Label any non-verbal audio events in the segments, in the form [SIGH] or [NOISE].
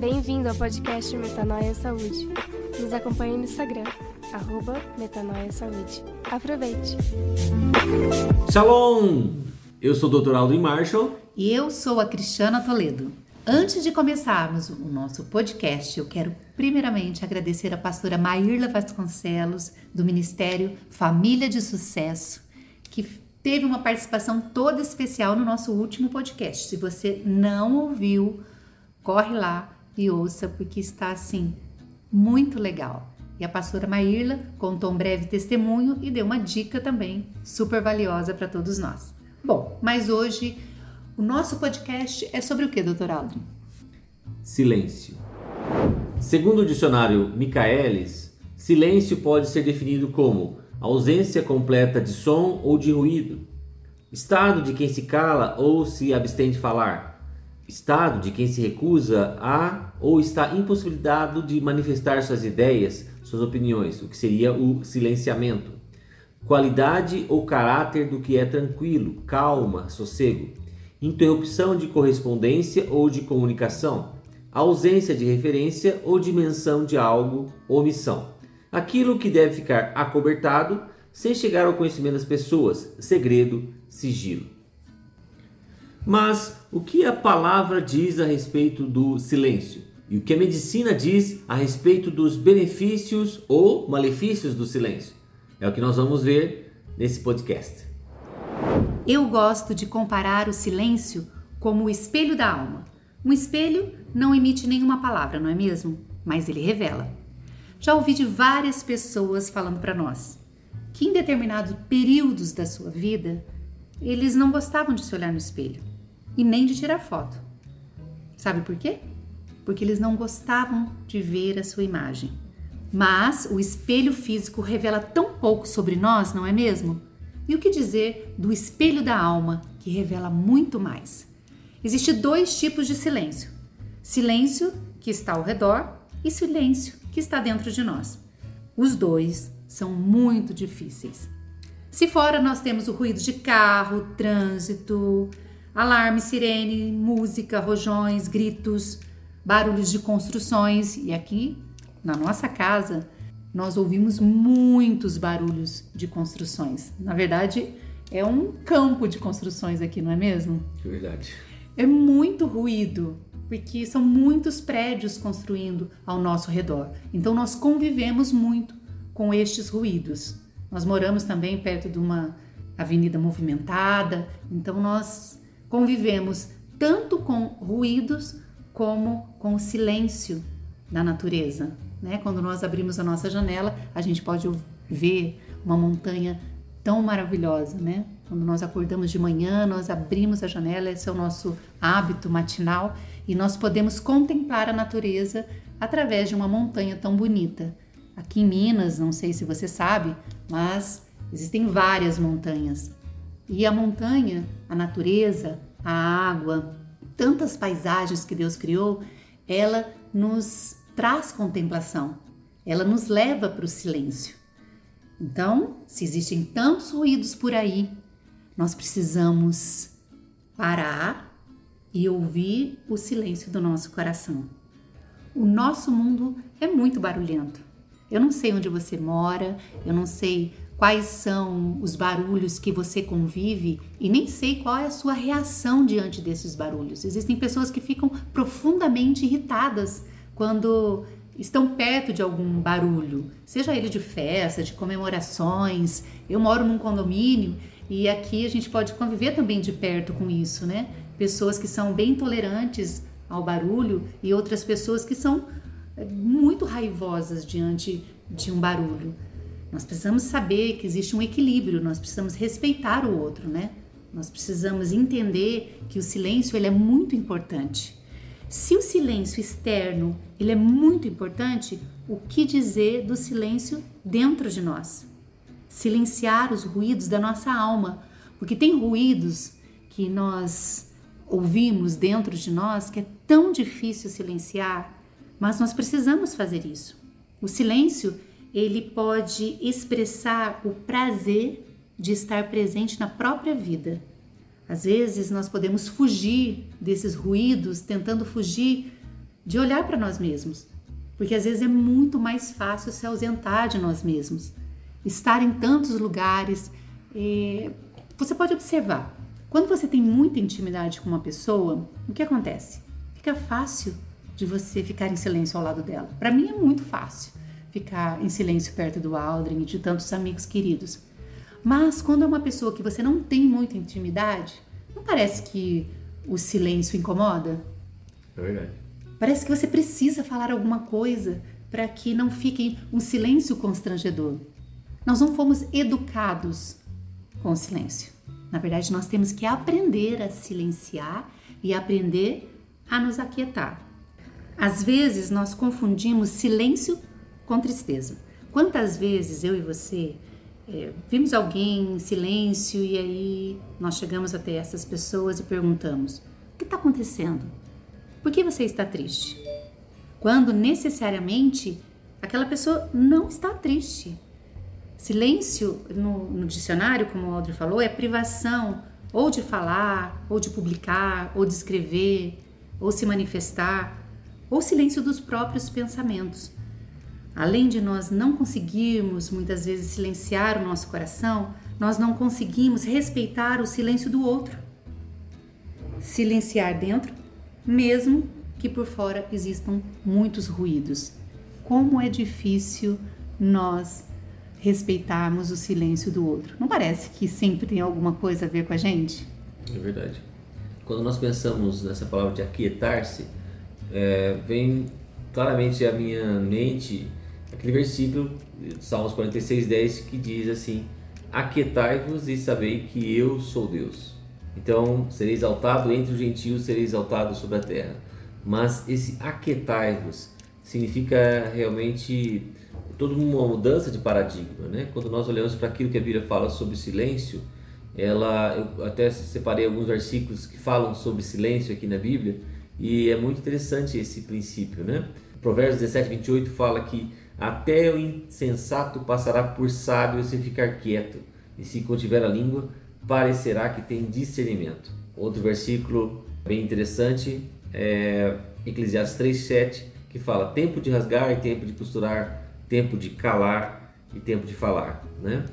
Bem-vindo ao podcast Metanoia Saúde. Nos acompanhe no Instagram, arroba Metanoia Saúde. Aproveite! Shalom! Eu sou o Dr. Aldo Marshall. E eu sou a Cristiana Toledo. Antes de começarmos o nosso podcast, eu quero primeiramente agradecer a pastora Maírla Vasconcelos, do Ministério Família de Sucesso, que teve uma participação toda especial no nosso último podcast. Se você não ouviu, corre lá e ouça, porque está assim muito legal. E a pastora Maírla contou um breve testemunho e deu uma dica também super valiosa para todos nós. Bom, mas hoje o nosso podcast é sobre o que, doutor Aldrin? Silêncio. Segundo o dicionário Michaelis, silêncio pode ser definido como ausência completa de som ou de ruído, estado de quem se cala ou se abstém de falar, estado de quem se recusa a ou está impossibilitado de manifestar suas ideias, suas opiniões, o que seria o silenciamento, qualidade ou caráter do que é tranquilo, calma, sossego, interrupção de correspondência ou de comunicação, ausência de referência ou dimensão de algo, omissão. Aquilo que deve ficar acobertado sem chegar ao conhecimento das pessoas, segredo, sigilo. Mas o que a palavra diz a respeito do silêncio? E o que a medicina diz a respeito dos benefícios ou malefícios do silêncio? É o que nós vamos ver nesse podcast. Eu gosto de comparar o silêncio como o espelho da alma. Um espelho não emite nenhuma palavra, não é mesmo? Mas ele revela. Já ouvi de várias pessoas falando para nós que em determinados períodos da sua vida eles não gostavam de se olhar no espelho e nem de tirar foto. Sabe por quê? Porque eles não gostavam de ver a sua imagem. Mas o espelho físico revela tão pouco sobre nós, não é mesmo? E o que dizer do espelho da alma, que revela muito mais? Existem dois tipos de silêncio: silêncio que está ao redor e silêncio que está dentro de nós. Os dois são muito difíceis. Se fora nós temos o ruído de carro, trânsito, alarme, sirene, música, rojões, gritos, barulhos de construções e aqui na nossa casa, nós ouvimos muitos barulhos de construções. Na verdade, é um campo de construções aqui, não é mesmo? É verdade. É muito ruído, porque são muitos prédios construindo ao nosso redor. Então nós convivemos muito com estes ruídos. Nós moramos também perto de uma avenida movimentada, então nós convivemos tanto com ruídos como com silêncio da natureza. Né? Quando nós abrimos a nossa janela, a gente pode ver uma montanha tão maravilhosa, né? Quando nós acordamos de manhã, nós abrimos a janela, esse é o nosso hábito matinal e nós podemos contemplar a natureza através de uma montanha tão bonita. Aqui em Minas, não sei se você sabe, mas existem várias montanhas. E a montanha, a natureza, a água, tantas paisagens que Deus criou, ela nos traz contemplação, ela nos leva para o silêncio. Então, se existem tantos ruídos por aí, nós precisamos parar e ouvir o silêncio do nosso coração. O nosso mundo é muito barulhento. Eu não sei onde você mora, eu não sei quais são os barulhos que você convive e nem sei qual é a sua reação diante desses barulhos. Existem pessoas que ficam profundamente irritadas quando estão perto de algum barulho, seja ele de festa, de comemorações. Eu moro num condomínio e aqui a gente pode conviver também de perto com isso, né? Pessoas que são bem tolerantes ao barulho e outras pessoas que são eh, muito raivosas diante de um barulho. Nós precisamos saber que existe um equilíbrio, nós precisamos respeitar o outro, né? Nós precisamos entender que o silêncio ele é muito importante. Se o silêncio externo ele é muito importante, o que dizer do silêncio dentro de nós? Silenciar os ruídos da nossa alma, porque tem ruídos que nós ouvimos dentro de nós que é tão difícil silenciar, mas nós precisamos fazer isso. O silêncio ele pode expressar o prazer de estar presente na própria vida às vezes nós podemos fugir desses ruídos, tentando fugir de olhar para nós mesmos, porque às vezes é muito mais fácil se ausentar de nós mesmos, estar em tantos lugares. É... Você pode observar, quando você tem muita intimidade com uma pessoa, o que acontece? Fica fácil de você ficar em silêncio ao lado dela. Para mim é muito fácil ficar em silêncio perto do Aldrin e de tantos amigos queridos. Mas quando é uma pessoa que você não tem muita intimidade, não parece que o silêncio incomoda? É verdade. Parece que você precisa falar alguma coisa para que não fique um silêncio constrangedor. Nós não fomos educados com o silêncio. Na verdade, nós temos que aprender a silenciar e aprender a nos aquietar. Às vezes nós confundimos silêncio com tristeza. Quantas vezes eu e você é, vimos alguém em silêncio e aí nós chegamos até essas pessoas e perguntamos: o que está acontecendo? Por que você está triste? Quando necessariamente aquela pessoa não está triste. Silêncio, no, no dicionário, como o Audrey falou, é privação ou de falar, ou de publicar, ou de escrever, ou se manifestar ou silêncio dos próprios pensamentos. Além de nós não conseguirmos muitas vezes silenciar o nosso coração, nós não conseguimos respeitar o silêncio do outro. Silenciar dentro, mesmo que por fora existam muitos ruídos. Como é difícil nós respeitarmos o silêncio do outro. Não parece que sempre tem alguma coisa a ver com a gente? É verdade. Quando nós pensamos nessa palavra de aquietar-se, é, vem claramente à minha mente aquele versículo, Salmos 46, 10, que diz assim: Aquietai-vos e sabei que eu sou Deus. Então, serei exaltado entre os gentios, serei exaltado sobre a terra. Mas esse aquietai-vos significa realmente toda uma mudança de paradigma, né? Quando nós olhamos para aquilo que a Bíblia fala sobre silêncio, ela eu até separei alguns versículos que falam sobre silêncio aqui na Bíblia e é muito interessante esse princípio, né? Provérbios 17, 28 fala que até o insensato passará por sábio se ficar quieto, e se contiver a língua, parecerá que tem discernimento. Outro versículo bem interessante é Eclesiastes 3,7, que fala tempo de rasgar e tempo de costurar, tempo de calar e tempo de falar. Né?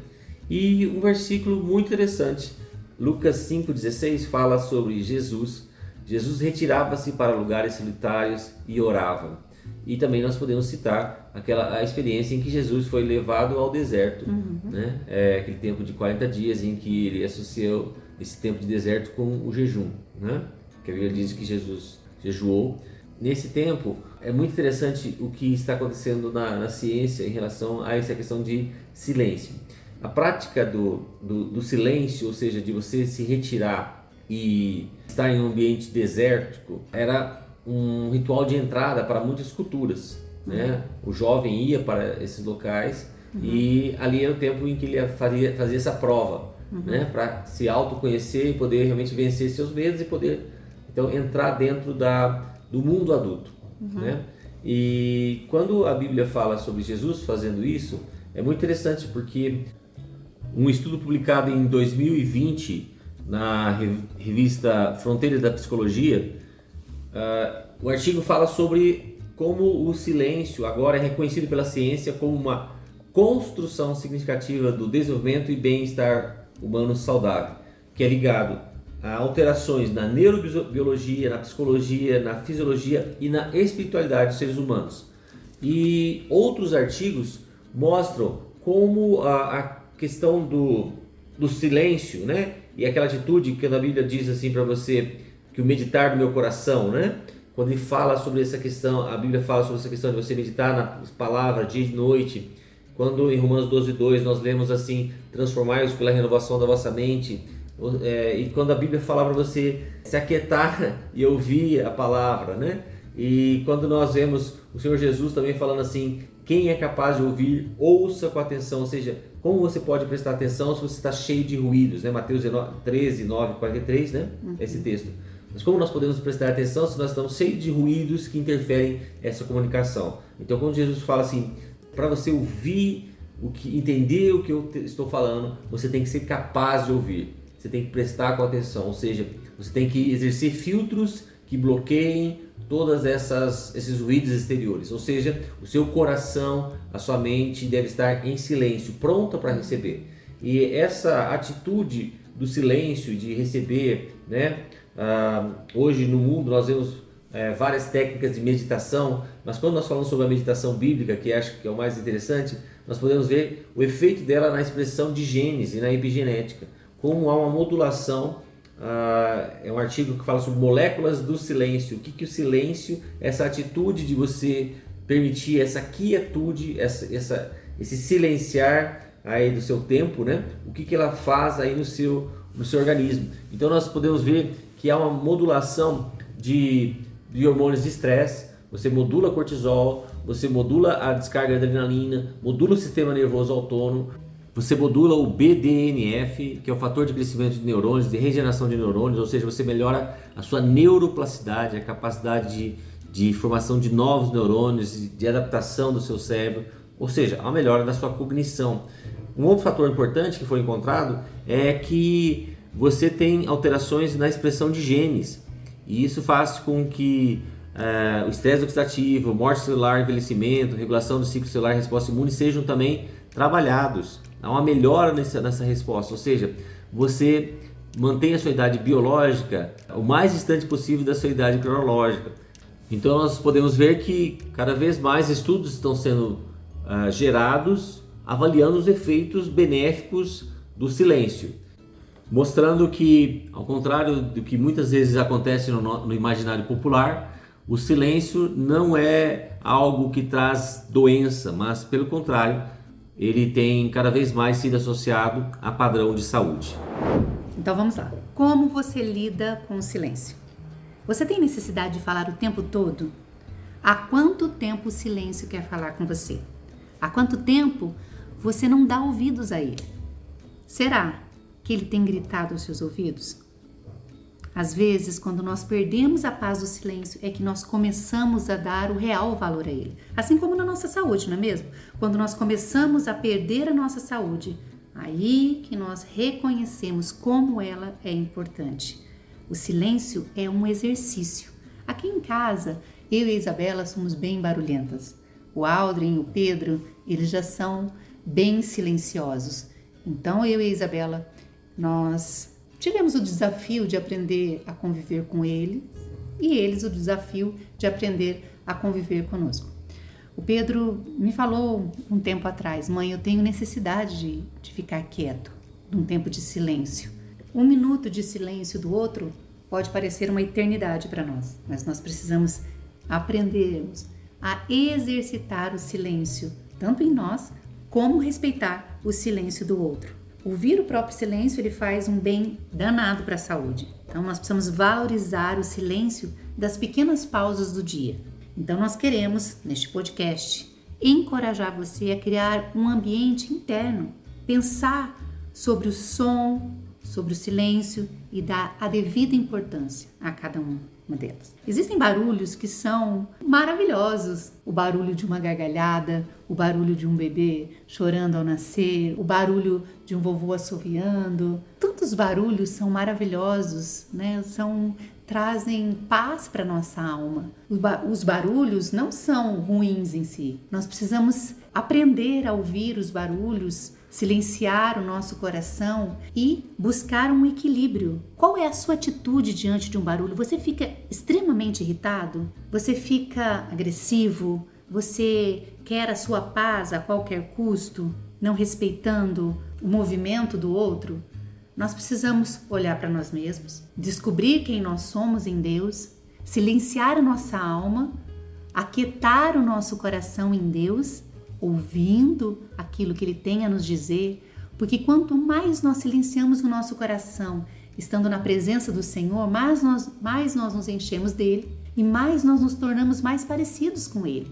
E um versículo muito interessante, Lucas 5,16, fala sobre Jesus Jesus retirava-se para lugares solitários e orava. E também nós podemos citar aquela a experiência em que Jesus foi levado ao deserto, uhum. né? É, aquele tempo de 40 dias em que ele associou esse tempo de deserto com o jejum, né? Que a Bíblia diz que Jesus jejuou. Nesse tempo, é muito interessante o que está acontecendo na, na ciência em relação a essa questão de silêncio. A prática do, do, do silêncio, ou seja, de você se retirar e estar em um ambiente desértico era um ritual de entrada para muitas culturas. Né? O jovem ia para esses locais uhum. e ali era o tempo em que ele fazia, fazia essa prova, uhum. né? para se autoconhecer e poder realmente vencer seus medos e poder então entrar dentro da, do mundo adulto. Uhum. Né? E quando a Bíblia fala sobre Jesus fazendo isso, é muito interessante porque um estudo publicado em 2020 na revista Fronteiras da Psicologia, uh, o artigo fala sobre como o silêncio agora é reconhecido pela ciência como uma construção significativa do desenvolvimento e bem-estar humano saudável, que é ligado a alterações na neurobiologia, na psicologia, na fisiologia e na espiritualidade dos seres humanos. E outros artigos mostram como a, a questão do, do silêncio, né? E aquela atitude que a Bíblia diz assim para você, que o meditar do meu coração, né? Quando ele fala sobre essa questão, a Bíblia fala sobre essa questão de você meditar nas palavras dia e noite. Quando em Romanos 12, 2 nós lemos assim, transformai-os pela renovação da vossa mente. É, e quando a Bíblia fala para você se aquietar e ouvir a palavra, né? E quando nós vemos o Senhor Jesus também falando assim, quem é capaz de ouvir, ouça com atenção, ou seja, como você pode prestar atenção se você está cheio de ruídos, né? Mateus 13, 9, 43, né? Uhum. Esse texto. Mas como nós podemos prestar atenção se nós estamos cheios de ruídos que interferem essa comunicação? Então, quando Jesus fala assim, para você ouvir o que entender o que eu estou falando, você tem que ser capaz de ouvir. Você tem que prestar com atenção, ou seja, você tem que exercer filtros que bloqueiem todas essas esses ruídos exteriores, ou seja, o seu coração, a sua mente deve estar em silêncio, pronta para receber. E essa atitude do silêncio, de receber, né? Ah, hoje no mundo nós vemos é, várias técnicas de meditação, mas quando nós falamos sobre a meditação bíblica, que acho que é o mais interessante, nós podemos ver o efeito dela na expressão de genes e na epigenética, como há uma modulação. Ah, é um artigo que fala sobre moléculas do silêncio. O que, que o silêncio, essa atitude de você permitir essa quietude, essa, essa, esse silenciar aí do seu tempo, né? O que, que ela faz aí no seu, no seu organismo. Então nós podemos ver que há uma modulação de, de hormônios de estresse, você modula cortisol, você modula a descarga de adrenalina, modula o sistema nervoso autônomo, você modula o BDNF, que é o fator de crescimento de neurônios, de regeneração de neurônios, ou seja, você melhora a sua neuroplasticidade, a capacidade de, de formação de novos neurônios, de adaptação do seu cérebro, ou seja, a melhora da sua cognição. Um outro fator importante que foi encontrado é que você tem alterações na expressão de genes, e isso faz com que é, o estresse oxidativo, morte celular, envelhecimento, regulação do ciclo celular resposta imune sejam também trabalhados. Há uma melhora nessa, nessa resposta, ou seja, você mantém a sua idade biológica o mais distante possível da sua idade cronológica. Então nós podemos ver que cada vez mais estudos estão sendo uh, gerados avaliando os efeitos benéficos do silêncio, mostrando que, ao contrário do que muitas vezes acontece no, no imaginário popular, o silêncio não é algo que traz doença, mas pelo contrário, ele tem cada vez mais sido associado a padrão de saúde. Então vamos lá. Como você lida com o silêncio? Você tem necessidade de falar o tempo todo? Há quanto tempo o silêncio quer falar com você? Há quanto tempo você não dá ouvidos a ele? Será que ele tem gritado aos seus ouvidos? Às vezes, quando nós perdemos a paz do silêncio, é que nós começamos a dar o real valor a ele. Assim como na nossa saúde, não é mesmo? Quando nós começamos a perder a nossa saúde, aí que nós reconhecemos como ela é importante. O silêncio é um exercício. Aqui em casa, eu e a Isabela somos bem barulhentas. O Aldrin, o Pedro, eles já são bem silenciosos. Então, eu e a Isabela, nós Tivemos o desafio de aprender a conviver com ele e eles o desafio de aprender a conviver conosco. O Pedro me falou um tempo atrás, mãe, eu tenho necessidade de, de ficar quieto, de um tempo de silêncio. Um minuto de silêncio do outro pode parecer uma eternidade para nós, mas nós precisamos aprendermos a exercitar o silêncio, tanto em nós como respeitar o silêncio do outro. Ouvir o próprio silêncio ele faz um bem danado para a saúde. Então nós precisamos valorizar o silêncio das pequenas pausas do dia. Então nós queremos neste podcast encorajar você a criar um ambiente interno, pensar sobre o som, sobre o silêncio e dar a devida importância a cada um Existem barulhos que são maravilhosos. O barulho de uma gargalhada, o barulho de um bebê chorando ao nascer, o barulho de um vovô assoviando. Tantos barulhos são maravilhosos, né? São trazem paz para nossa alma. Os barulhos não são ruins em si. Nós precisamos aprender a ouvir os barulhos silenciar o nosso coração e buscar um equilíbrio. Qual é a sua atitude diante de um barulho? Você fica extremamente irritado? Você fica agressivo? Você quer a sua paz a qualquer custo, não respeitando o movimento do outro? Nós precisamos olhar para nós mesmos, descobrir quem nós somos em Deus, silenciar a nossa alma, aquietar o nosso coração em Deus ouvindo aquilo que Ele tem a nos dizer, porque quanto mais nós silenciamos o nosso coração, estando na presença do Senhor, mais nós, mais nós nos enchemos dele e mais nós nos tornamos mais parecidos com Ele.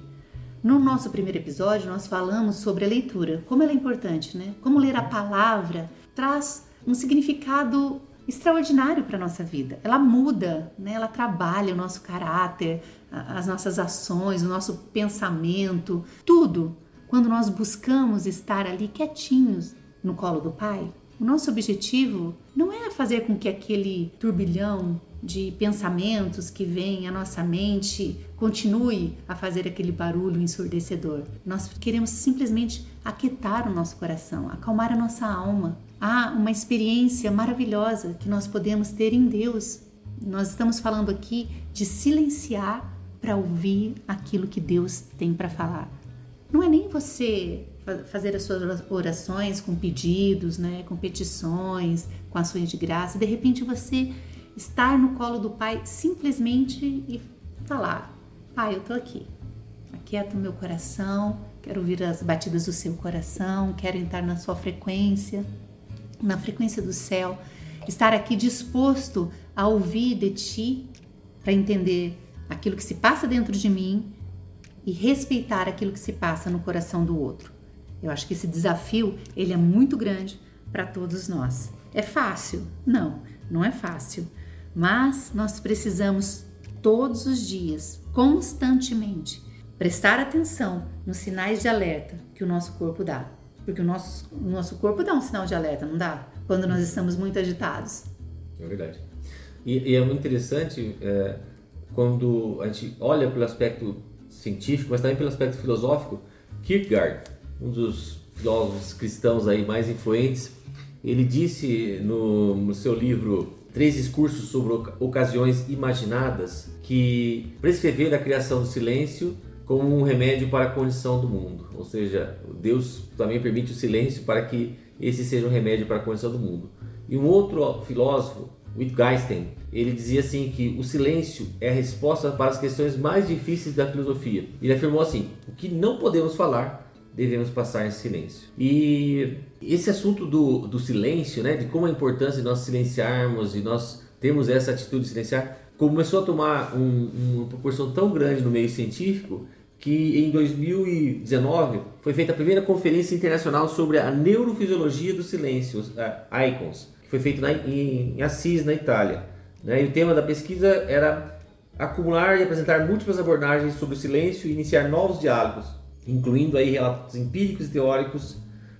No nosso primeiro episódio, nós falamos sobre a leitura, como ela é importante, né? Como ler a palavra traz um significado extraordinário para a nossa vida. Ela muda, né? ela trabalha o nosso caráter, as nossas ações, o nosso pensamento, tudo quando nós buscamos estar ali quietinhos no colo do Pai, o nosso objetivo não é fazer com que aquele turbilhão de pensamentos que vêm à nossa mente continue a fazer aquele barulho ensurdecedor. Nós queremos simplesmente aquietar o nosso coração, acalmar a nossa alma. Há uma experiência maravilhosa que nós podemos ter em Deus. Nós estamos falando aqui de silenciar para ouvir aquilo que Deus tem para falar. Não é nem você fazer as suas orações com pedidos, né, com petições, com ações de graça. De repente você estar no colo do Pai simplesmente e falar: Pai, eu tô aqui. Aquieta o meu coração, quero ouvir as batidas do seu coração, quero entrar na sua frequência, na frequência do céu, estar aqui disposto a ouvir de ti para entender aquilo que se passa dentro de mim e respeitar aquilo que se passa no coração do outro. Eu acho que esse desafio ele é muito grande para todos nós. É fácil? Não, não é fácil. Mas nós precisamos todos os dias, constantemente, prestar atenção nos sinais de alerta que o nosso corpo dá. Porque o nosso, nosso corpo dá um sinal de alerta, não dá? Quando nós estamos muito agitados. É verdade. E, e é muito interessante é, quando a gente olha pelo aspecto científico, mas também pelo aspecto filosófico. Kierkegaard, um dos filósofos cristãos aí mais influentes, ele disse no, no seu livro Três Discursos sobre Ocasiões Imaginadas que prescrever a criação do silêncio como um remédio para a condição do mundo. Ou seja, Deus também permite o silêncio para que esse seja um remédio para a condição do mundo. E um outro filósofo, Wittgenstein, ele dizia assim que o silêncio é a resposta para as questões mais difíceis da filosofia. Ele afirmou assim: o que não podemos falar devemos passar em silêncio. E esse assunto do, do silêncio, né, de como a importância de nós silenciarmos e nós termos essa atitude de silenciar, começou a tomar um, uma proporção tão grande no meio científico que em 2019 foi feita a primeira conferência internacional sobre a neurofisiologia do silêncio, a ICONS, que foi feita em, Assis, na Itália. Né? E o tema da pesquisa era acumular e apresentar múltiplas abordagens sobre o silêncio e iniciar novos diálogos incluindo aí relatos empíricos e teóricos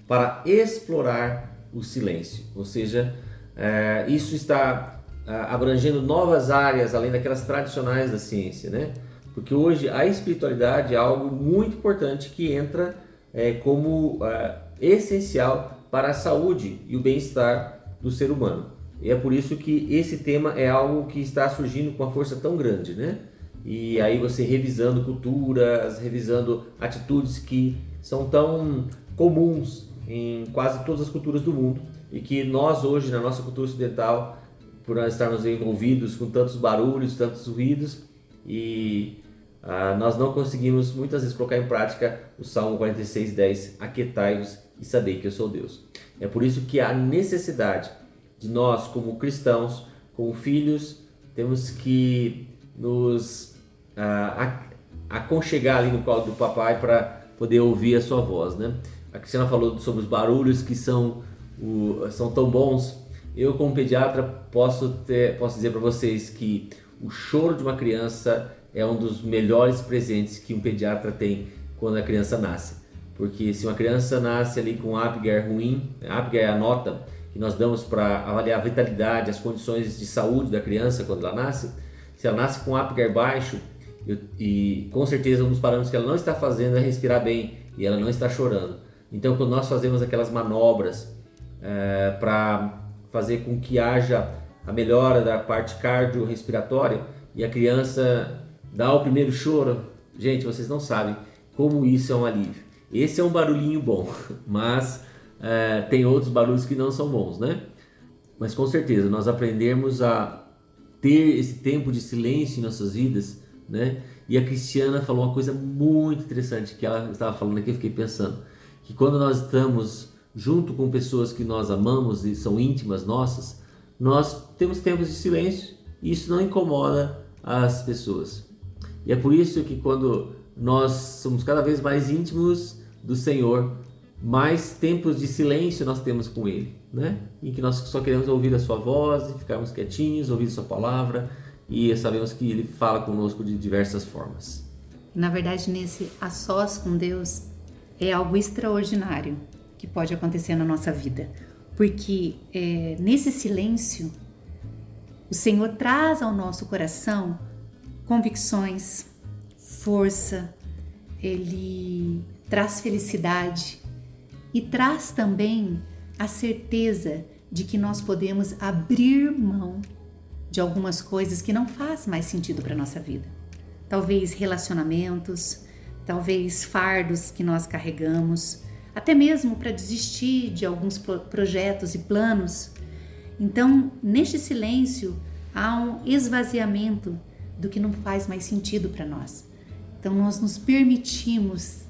para explorar o silêncio. Ou seja, é, isso está abrangendo novas áreas além daquelas tradicionais da ciência, né? Porque hoje a espiritualidade é algo muito importante que entra é, como é, essencial para a saúde e o bem-estar do ser humano. E é por isso que esse tema é algo que está surgindo com uma força tão grande, né? E aí você revisando culturas, revisando atitudes que são tão comuns em quase todas as culturas do mundo e que nós hoje na nossa cultura ocidental, por nós estarmos envolvidos com tantos barulhos, tantos ruídos e ah, nós não conseguimos muitas vezes colocar em prática o Salmo 46:10, aquietai-vos e sabei que eu sou Deus. É por isso que há necessidade de nós como cristãos, como filhos, temos que nos a, aconchegar ali no colo do papai para poder ouvir a sua voz, né? A Cristiana falou sobre os barulhos que são, o, são tão bons. Eu, como pediatra, posso, ter, posso dizer para vocês que o choro de uma criança é um dos melhores presentes que um pediatra tem quando a criança nasce. Porque se uma criança nasce ali com Apgar ruim, Apgar é a nota que nós damos para avaliar a vitalidade, as condições de saúde da criança quando ela nasce. Se ela nasce com Apgar baixo, e, e com certeza um dos parâmetros que ela não está fazendo é respirar bem e ela não está chorando. Então, quando nós fazemos aquelas manobras é, para fazer com que haja a melhora da parte cardiorrespiratória e a criança dá o primeiro choro, gente, vocês não sabem como isso é um alívio. Esse é um barulhinho bom, [LAUGHS] mas é, tem outros barulhos que não são bons, né? Mas com certeza, nós aprendemos a ter esse tempo de silêncio em nossas vidas né? E a Cristiana falou uma coisa muito interessante que ela estava falando aqui, eu fiquei pensando, que quando nós estamos junto com pessoas que nós amamos e são íntimas nossas, nós temos tempos de silêncio e isso não incomoda as pessoas. E é por isso que quando nós somos cada vez mais íntimos do Senhor, mais tempos de silêncio nós temos com Ele, né? Em que nós só queremos ouvir a Sua voz e ficarmos quietinhos, ouvir Sua palavra e sabemos que ele fala conosco de diversas formas. Na verdade, nesse a sós com Deus é algo extraordinário que pode acontecer na nossa vida, porque é, nesse silêncio O Senhor traz ao nosso coração convicções, força, ele traz felicidade e traz também a certeza de que nós podemos abrir mão de algumas coisas que não faz mais sentido para nossa vida. Talvez relacionamentos, talvez fardos que nós carregamos, até mesmo para desistir de alguns projetos e planos. Então, neste silêncio, há um esvaziamento do que não faz mais sentido para nós. Então, nós nos permitimos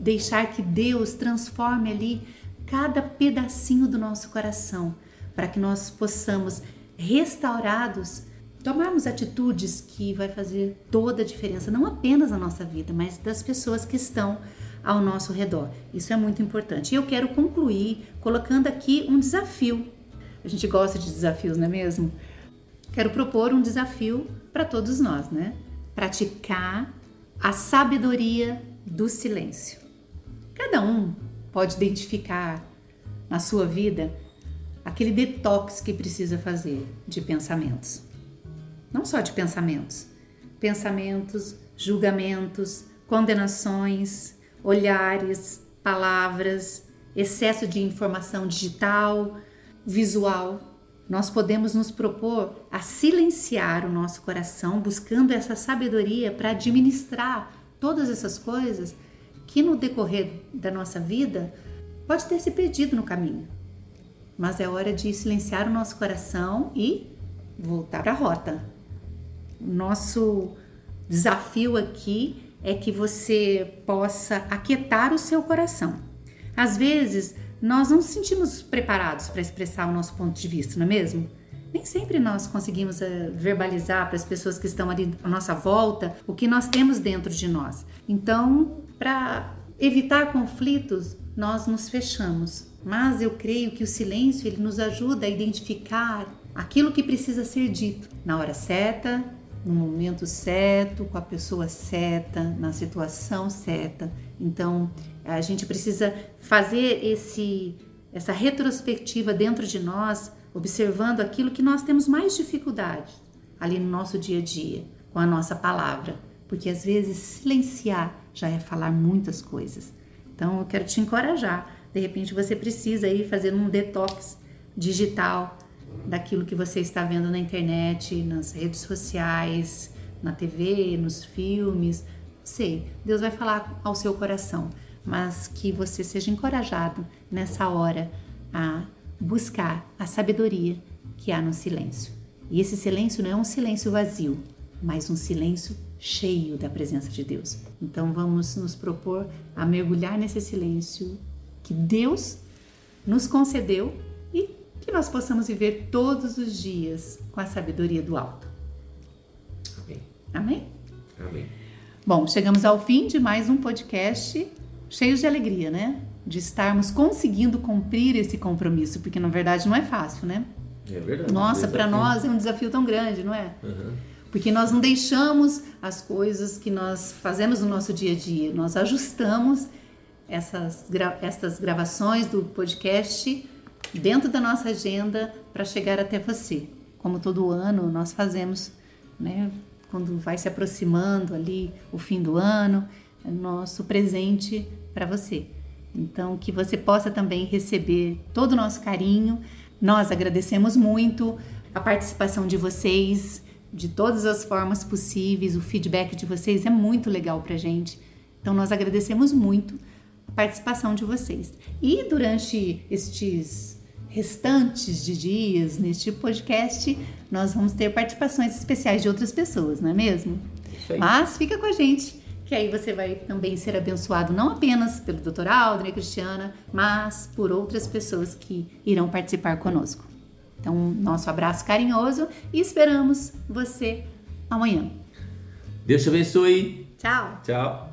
deixar que Deus transforme ali cada pedacinho do nosso coração, para que nós possamos, restaurados, tomarmos atitudes que vai fazer toda a diferença, não apenas na nossa vida, mas das pessoas que estão ao nosso redor. Isso é muito importante. E eu quero concluir colocando aqui um desafio. A gente gosta de desafios, não é mesmo? Quero propor um desafio para todos nós, né? Praticar a sabedoria do silêncio. Cada um pode identificar na sua vida aquele detox que precisa fazer de pensamentos. Não só de pensamentos, pensamentos, julgamentos, condenações, olhares, palavras, excesso de informação digital, visual. Nós podemos nos propor a silenciar o nosso coração, buscando essa sabedoria para administrar todas essas coisas que no decorrer da nossa vida pode ter se perdido no caminho. Mas é hora de silenciar o nosso coração e voltar para a rota. Nosso desafio aqui é que você possa aquietar o seu coração. Às vezes, nós não nos sentimos preparados para expressar o nosso ponto de vista, não é mesmo? Nem sempre nós conseguimos uh, verbalizar para as pessoas que estão ali à nossa volta o que nós temos dentro de nós. Então, para evitar conflitos, nós nos fechamos. Mas eu creio que o silêncio ele nos ajuda a identificar aquilo que precisa ser dito na hora certa, no momento certo, com a pessoa certa, na situação certa. Então, a gente precisa fazer esse essa retrospectiva dentro de nós, observando aquilo que nós temos mais dificuldade ali no nosso dia a dia, com a nossa palavra, porque às vezes silenciar já é falar muitas coisas. Então, eu quero te encorajar. De repente, você precisa ir fazer um detox digital daquilo que você está vendo na internet, nas redes sociais, na TV, nos filmes. Sei, Deus vai falar ao seu coração, mas que você seja encorajado nessa hora a buscar a sabedoria que há no silêncio. E esse silêncio não é um silêncio vazio, mas um silêncio cheio da presença de Deus. Então vamos nos propor a mergulhar nesse silêncio que Deus nos concedeu que nós possamos viver todos os dias com a sabedoria do alto. Amém. Amém? Amém. Bom, chegamos ao fim de mais um podcast cheio de alegria, né? De estarmos conseguindo cumprir esse compromisso, porque na verdade não é fácil, né? É verdade. Nossa, para nós é um desafio tão grande, não é? Uhum. Porque nós não deixamos as coisas que nós fazemos no nosso dia a dia, nós ajustamos essas, essas gravações do podcast dentro da nossa agenda para chegar até você. Como todo ano nós fazemos, né? Quando vai se aproximando ali o fim do ano, é nosso presente para você. Então, que você possa também receber todo o nosso carinho. Nós agradecemos muito a participação de vocês, de todas as formas possíveis. O feedback de vocês é muito legal para gente. Então, nós agradecemos muito a participação de vocês. E durante estes restantes de dias neste podcast, nós vamos ter participações especiais de outras pessoas, não é mesmo? Isso aí. Mas fica com a gente, que aí você vai também ser abençoado não apenas pelo Dr. Aldrin e Cristiana, mas por outras pessoas que irão participar conosco. Então, nosso abraço carinhoso e esperamos você amanhã. Deus te abençoe. Tchau! Tchau.